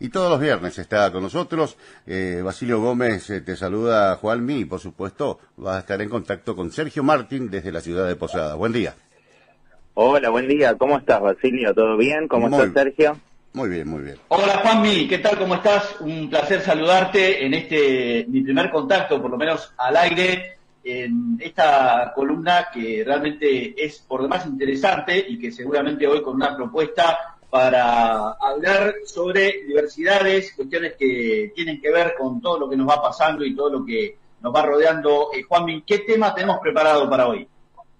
y todos los viernes está con nosotros. Eh, Basilio Gómez eh, te saluda Juanmi y por supuesto vas a estar en contacto con Sergio Martín desde la ciudad de Posada. Buen día. Hola, buen día. ¿Cómo estás, Basilio? ¿Todo bien? ¿Cómo estás, Sergio? Muy bien, muy bien. Hola, Juanmi. ¿Qué tal? ¿Cómo estás? Un placer saludarte en este, mi primer contacto, por lo menos al aire, en esta columna que realmente es por demás interesante y que seguramente hoy con una propuesta para hablar sobre diversidades, cuestiones que tienen que ver con todo lo que nos va pasando y todo lo que nos va rodeando. Eh, Juanmi, ¿qué tema tenemos preparado para hoy?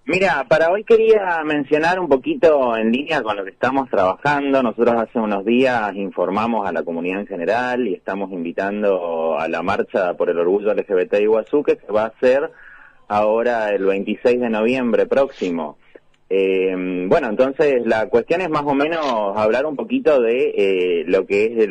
Mira, para hoy quería mencionar un poquito en línea con lo que estamos trabajando. Nosotros hace unos días informamos a la comunidad en general y estamos invitando a la marcha por el orgullo LGBT de Iguazú que se va a hacer ahora el 26 de noviembre próximo. Eh, bueno, entonces la cuestión es más o menos hablar un poquito de eh, lo que es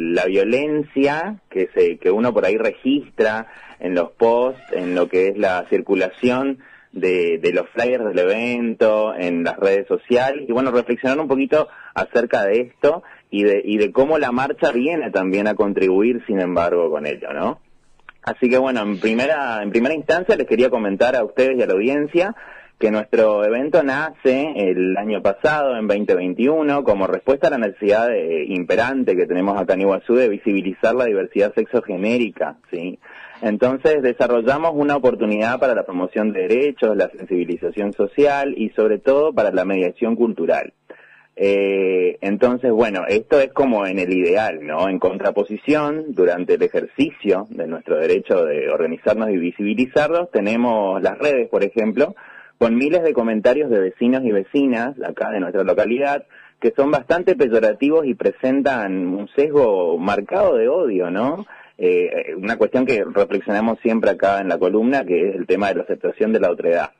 la violencia que, se, que uno por ahí registra en los posts, en lo que es la circulación de, los flyers del evento, en las redes sociales, y bueno, reflexionar un poquito acerca de esto y de, y de cómo la marcha viene también a contribuir, sin embargo, con ello, ¿no? Así que bueno, en primera, en primera instancia les quería comentar a ustedes y a la audiencia que nuestro evento nace el año pasado, en 2021, como respuesta a la necesidad imperante que tenemos acá en Iguazú de visibilizar la diversidad sexogenérica, ¿sí? Entonces desarrollamos una oportunidad para la promoción de derechos, la sensibilización social y sobre todo para la mediación cultural. Eh, entonces, bueno, esto es como en el ideal, ¿no? En contraposición, durante el ejercicio de nuestro derecho de organizarnos y visibilizarlos, tenemos las redes, por ejemplo, con miles de comentarios de vecinos y vecinas acá de nuestra localidad, que son bastante peyorativos y presentan un sesgo marcado de odio, ¿no? Eh, una cuestión que reflexionamos siempre acá en la columna, que es el tema de la aceptación de la otredad.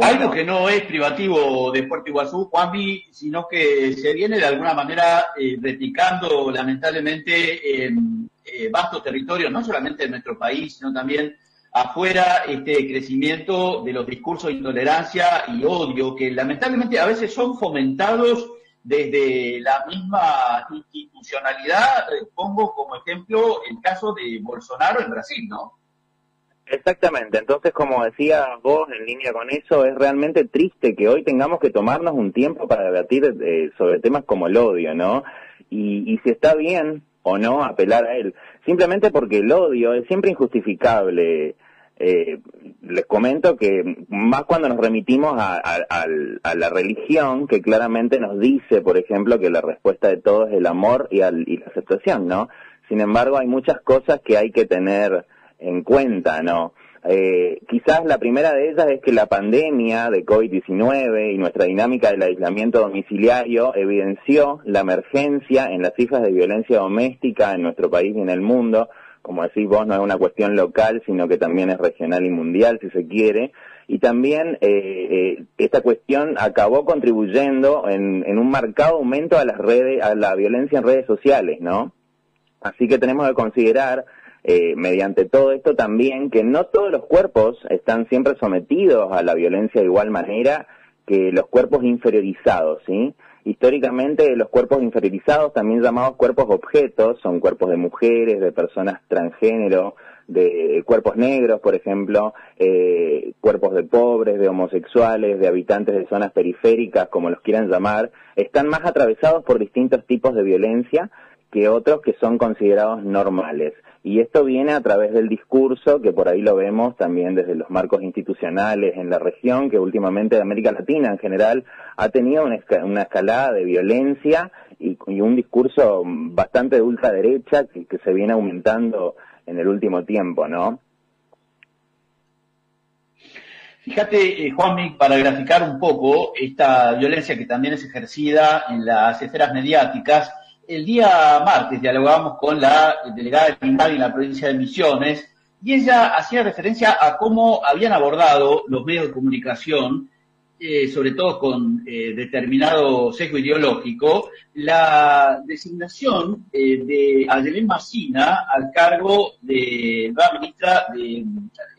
Algo que no es privativo de Puerto Iguazú, Juanvi, sino que se viene de alguna manera eh, replicando lamentablemente en eh, vastos territorios, no solamente en nuestro país, sino también afuera este crecimiento de los discursos de intolerancia y odio que lamentablemente a veces son fomentados desde la misma institucionalidad, pongo como ejemplo el caso de Bolsonaro en Brasil, ¿no? Exactamente, entonces como decía vos en línea con eso, es realmente triste que hoy tengamos que tomarnos un tiempo para debatir eh, sobre temas como el odio, ¿no? Y, y si está bien o no apelar a él, simplemente porque el odio es siempre injustificable, eh, les comento que más cuando nos remitimos a, la religión, que claramente nos dice, por ejemplo, que la respuesta de todo es el amor y, la aceptación, ¿no? Sin embargo, hay muchas cosas que hay que tener en cuenta, ¿no? Eh, quizás la primera de ellas es que la pandemia de COVID-19 y nuestra dinámica del aislamiento domiciliario evidenció la emergencia en las cifras de violencia doméstica en nuestro país y en el mundo, como decís vos, no es una cuestión local, sino que también es regional y mundial, si se quiere. Y también eh, eh, esta cuestión acabó contribuyendo en, en, un marcado aumento a las redes, a la violencia en redes sociales, ¿no? Así que tenemos que considerar, eh, mediante todo esto también, que no todos los cuerpos están siempre sometidos a la violencia de igual manera que los cuerpos inferiorizados, ¿sí? Históricamente los cuerpos inferiorizados, también llamados cuerpos objetos, son cuerpos de mujeres, de personas transgénero, de cuerpos negros, por ejemplo, eh, cuerpos de pobres, de homosexuales, de habitantes de zonas periféricas, como los quieran llamar, están más atravesados por distintos tipos de violencia que otros que son considerados normales. Y esto viene a través del discurso, que por ahí lo vemos también desde los marcos institucionales en la región, que últimamente América Latina en general ha tenido una, escalada de violencia y, un discurso bastante de ultraderecha que, que se viene aumentando en el último tiempo, ¿no? Fíjate, eh, Juanmi, para graficar un poco esta violencia que también es ejercida en las esferas mediáticas, el día martes dialogábamos con la delegada de Pintal en la provincia de Misiones y ella hacía referencia a cómo habían abordado los medios de comunicación, eh, sobre todo con eh, determinado sesgo ideológico, la designación eh, de Ayelén Massina al cargo de la ministra de,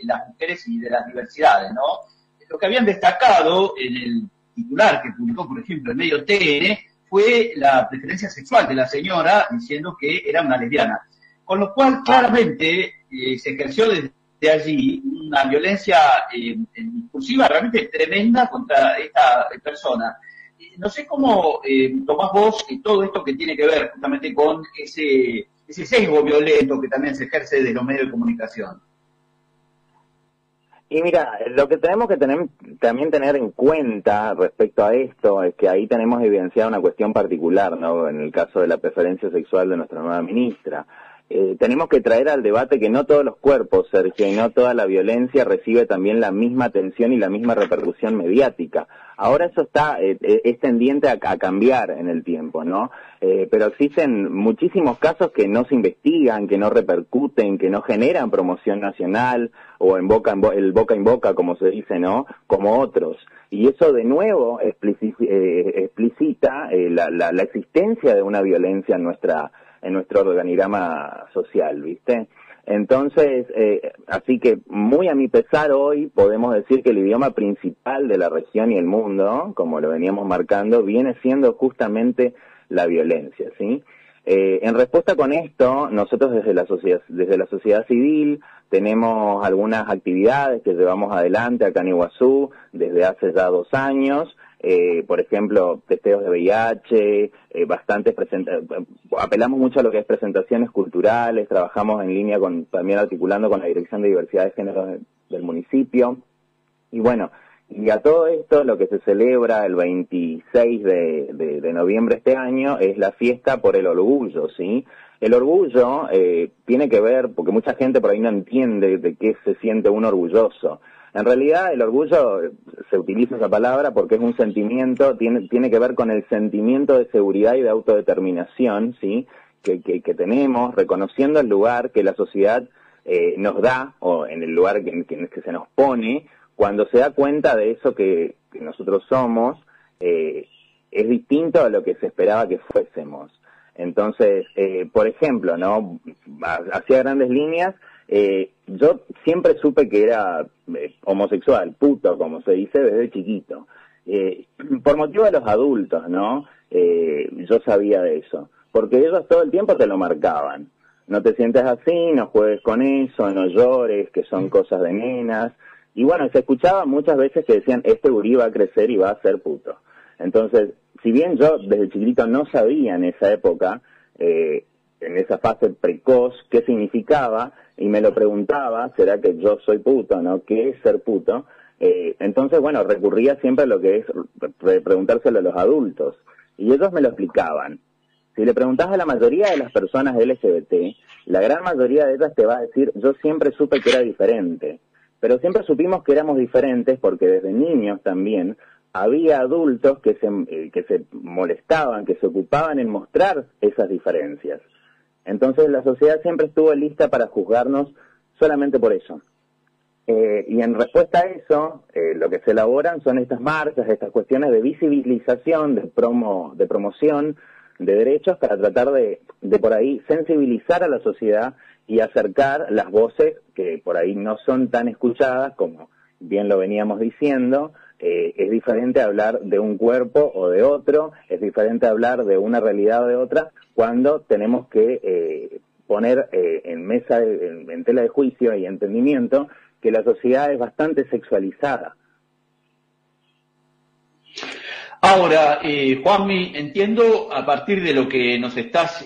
las Mujeres y de las Diversidades, ¿no? Lo que habían destacado en el titular que publicó, por ejemplo, el medio TN, fue la preferencia sexual de la señora diciendo que era una lesbiana. Con lo cual, claramente, eh, se ejerció desde allí una violencia eh, realmente tremenda contra esta persona. No sé cómo eh, tomás vos todo esto que tiene que ver justamente con ese, ese sesgo violento que también se ejerce de los medios de comunicación. Y mira, lo que tenemos que tener, también tener en cuenta respecto a esto es que ahí tenemos evidenciada una cuestión particular, ¿no? En el caso de la preferencia sexual de nuestra nueva ministra. Eh, tenemos que traer al debate que no todos los cuerpos, Sergio, y no toda la violencia recibe también la misma atención y la misma repercusión mediática. Ahora eso está, eh, eh, es tendiente a, cambiar en el tiempo, ¿no? pero existen muchísimos casos que no se investigan, que no repercuten, que no generan promoción nacional o en boca en el boca en boca, como se dice, ¿no? Como otros. Y eso de nuevo explicita la, la, la existencia de una violencia en nuestra en nuestro organigrama social, ¿viste? Entonces, eh, así que muy a mi pesar hoy podemos decir que el idioma principal de la región y el mundo, como lo veníamos marcando, viene siendo justamente la violencia, ¿sí? Eh, en respuesta con esto, nosotros desde la sociedad, desde la sociedad civil tenemos algunas actividades que llevamos adelante acá en Iguazú desde hace ya dos años, eh, por ejemplo, testeos de VIH, eh, bastantes apelamos mucho a lo que es presentaciones culturales, trabajamos en línea con, también articulando con la Dirección de Diversidad de Género del municipio. Y bueno, y a todo esto lo que se celebra el 26 de, de, noviembre este año es la fiesta por el orgullo, ¿sí? El orgullo eh, tiene que ver, porque mucha gente por ahí no entiende de qué se siente uno orgulloso. En realidad el orgullo, se utiliza esa palabra porque es un sentimiento, tiene, tiene que ver con el sentimiento de seguridad y de autodeterminación, ¿sí? Que, que, tenemos, reconociendo el lugar que la sociedad eh, nos da, o en el lugar que, que, se nos pone, cuando se da cuenta de eso que, nosotros somos, eh, es distinto a lo que se esperaba que fuésemos. Entonces, eh, por ejemplo, ¿no? Hacia grandes líneas, eh, yo siempre supe que era eh, homosexual, puto, como se dice, desde chiquito. Eh, por motivo de los adultos, ¿no? Eh, yo sabía de eso. Porque ellos todo el tiempo te lo marcaban. No te sientes así, no juegues con eso, no llores, que son cosas de nenas. Y bueno, se escuchaba muchas veces que decían, este gurí va a crecer y va a ser puto. Entonces, si bien yo desde chiquito no sabía en esa época, eh, en esa fase precoz, qué significaba, y me lo preguntaba, ¿será que yo soy puto, no? ¿Qué es ser puto? Eh, entonces, bueno, recurría siempre a lo que es preguntárselo a los adultos, y ellos me lo explicaban. Si le preguntas a la mayoría de las personas LGBT, la gran mayoría de ellas te va a decir, yo siempre supe que era diferente, pero siempre supimos que éramos diferentes porque desde niños también había adultos que se, eh, que se molestaban, que se ocupaban en mostrar esas diferencias. Entonces la sociedad siempre estuvo lista para juzgarnos solamente por eso. Eh, y en respuesta a eso, eh, lo que se elaboran son estas marchas, estas cuestiones de visibilización, de, promo, de promoción de derechos para tratar de, de por ahí sensibilizar a la sociedad y acercar las voces que por ahí no son tan escuchadas como bien lo veníamos diciendo, eh, es diferente hablar de un cuerpo o de otro, es diferente hablar de una realidad o de otra, cuando tenemos que eh, poner eh, en mesa, en, tela de juicio y entendimiento que la sociedad es bastante sexualizada. Ahora, eh, Juanmi, entiendo a partir de lo que nos estás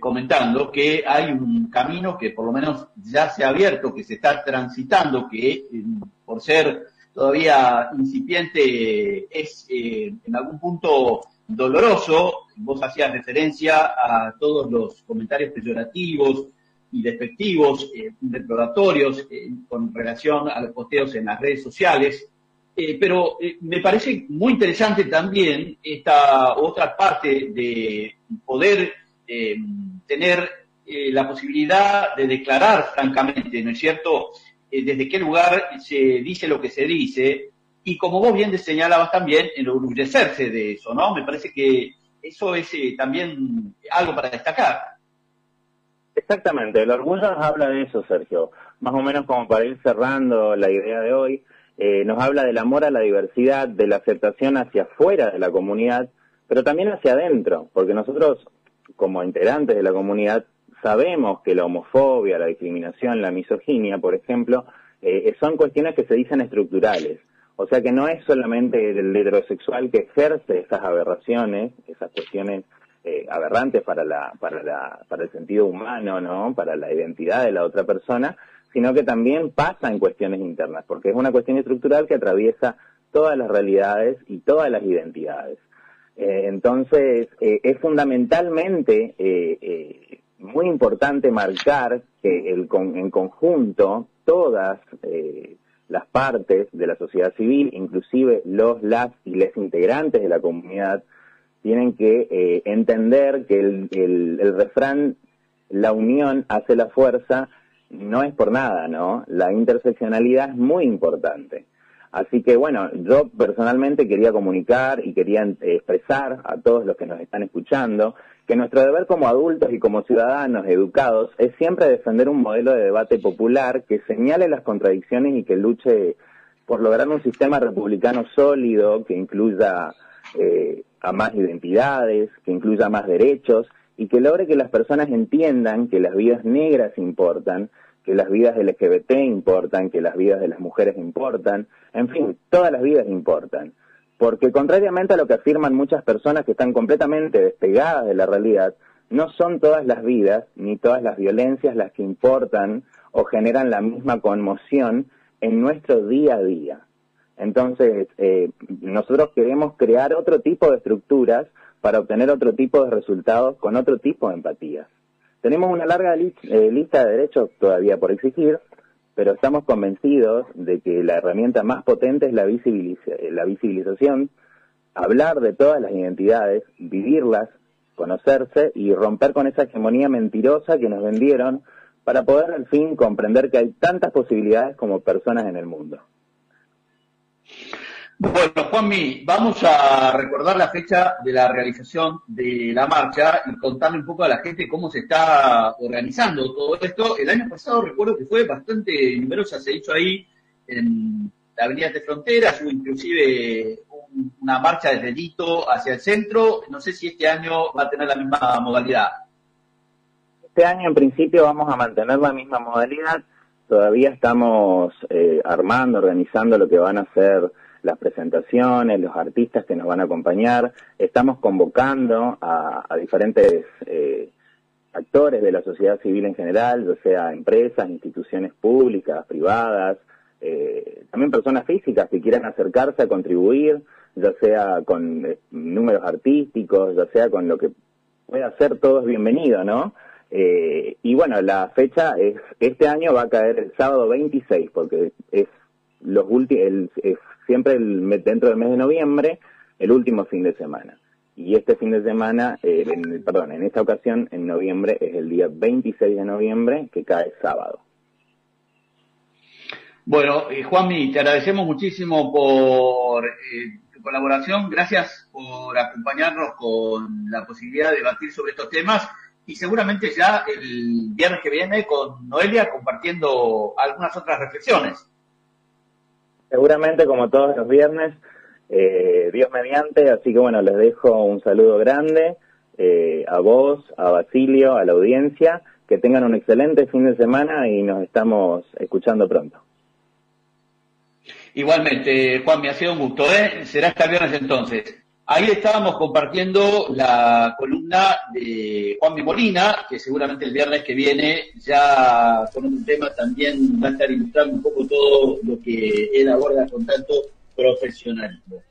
comentando que hay un camino que por lo menos ya se ha abierto, que se está transitando, que por ser todavía incipiente es eh, en algún punto doloroso. Vos hacías referencia a todos los comentarios peyorativos y despectivos, eh, eh, con relación a los posteos en las redes sociales. pero me parece muy interesante también esta otra parte de poder tener la posibilidad de declarar francamente, ¿no es cierto?, eh, desde qué lugar se dice lo que se dice, y como vos bien señalabas también, enorgullecerse de eso, ¿no? Me parece que eso es eh, también algo para destacar. Exactamente, el orgullo nos habla de eso, Sergio. Más o menos como para ir cerrando la idea de hoy, eh, nos habla del amor a la diversidad, de la aceptación hacia afuera de la comunidad, pero también hacia adentro, porque nosotros, como integrantes de la comunidad, sabemos que la homofobia, la discriminación, la misoginia, por ejemplo, eh, son cuestiones que se dicen estructurales. O sea que no es solamente el heterosexual que ejerce esas aberraciones, esas cuestiones eh, aberrantes para, el sentido humano, ¿no? para la identidad de la otra persona, sino que también pasa en cuestiones internas, porque es una cuestión estructural que atraviesa todas las realidades y todas las identidades. Eh, entonces, es fundamentalmente muy importante marcar que el, en conjunto todas las partes de la sociedad civil, inclusive los, las y les integrantes de la comunidad, tienen que entender que el, el refrán la unión hace la fuerza no es por nada, ¿no? La interseccionalidad es muy importante. Así que bueno, yo personalmente quería comunicar y quería eh, expresar a todos los que nos están escuchando que nuestro deber como adultos y como ciudadanos educados es siempre defender un modelo de debate popular que señale las contradicciones y que luche por lograr un sistema republicano sólido que incluya eh, a más identidades, que incluya más derechos y que logre que las personas entiendan que las vidas negras importan que las vidas LGBT importan, que las vidas de las mujeres importan, en fin, todas las vidas importan. Porque contrariamente a lo que afirman muchas personas que están completamente despegadas de la realidad, no son todas las vidas ni todas las violencias las que importan o generan la misma conmoción en nuestro día a día. Entonces, eh, nosotros queremos crear otro tipo de estructuras para obtener otro tipo de resultados con otro tipo de empatías. Tenemos una larga eh, lista de derechos todavía por exigir, pero estamos convencidos de que la herramienta más potente es la, eh, la visibilización, hablar de todas las identidades, vivirlas, conocerse y romper con esa hegemonía mentirosa que nos vendieron para poder al fin comprender que hay tantas posibilidades como personas en el mundo. Bueno, Juanmi, vamos a recordar la fecha de la realización de la marcha y contarle un poco a la gente cómo se está organizando todo esto. El año pasado recuerdo que fue bastante numerosa, se hizo ahí en la Avenida de Fronteras, hubo inclusive una marcha desde Lito hacia el centro. No sé si este año va a tener la misma modalidad. Este año en principio vamos a mantener la misma modalidad. Todavía estamos eh, armando, organizando lo que van a ser las presentaciones, los artistas que nos van a acompañar. Estamos convocando a, diferentes eh, actores de la sociedad civil en general, ya sea empresas, instituciones públicas, privadas, eh, también personas físicas que quieran acercarse a contribuir, ya sea con eh, números artísticos, ya sea con lo que pueda ser, todo es bienvenido, ¿no? y bueno, la fecha es, este año va a caer el sábado 26, porque es los últimos, siempre el, dentro del mes de noviembre, el último fin de semana. Y este fin de semana, eh, perdón, en esta ocasión, en noviembre, es el día 26 de noviembre, que cae sábado. Bueno, eh, Juanmi, te agradecemos muchísimo por eh, tu colaboración. Gracias por acompañarnos con la posibilidad de debatir sobre estos temas y seguramente ya el viernes que viene con Noelia compartiendo algunas otras reflexiones seguramente como todos los viernes, eh, Dios mediante, así que bueno, les dejo un saludo grande eh, a vos, a Basilio, a la audiencia, que tengan un excelente fin de semana y nos estamos escuchando pronto. Igualmente, Juan, me ha sido un gusto, ¿eh? Será hasta viernes entonces. Ahí estábamos compartiendo la columna de Juan Molina, que seguramente el viernes que viene ya con un tema también va a estar ilustrando un poco todo lo que él aborda con tanto profesionalismo.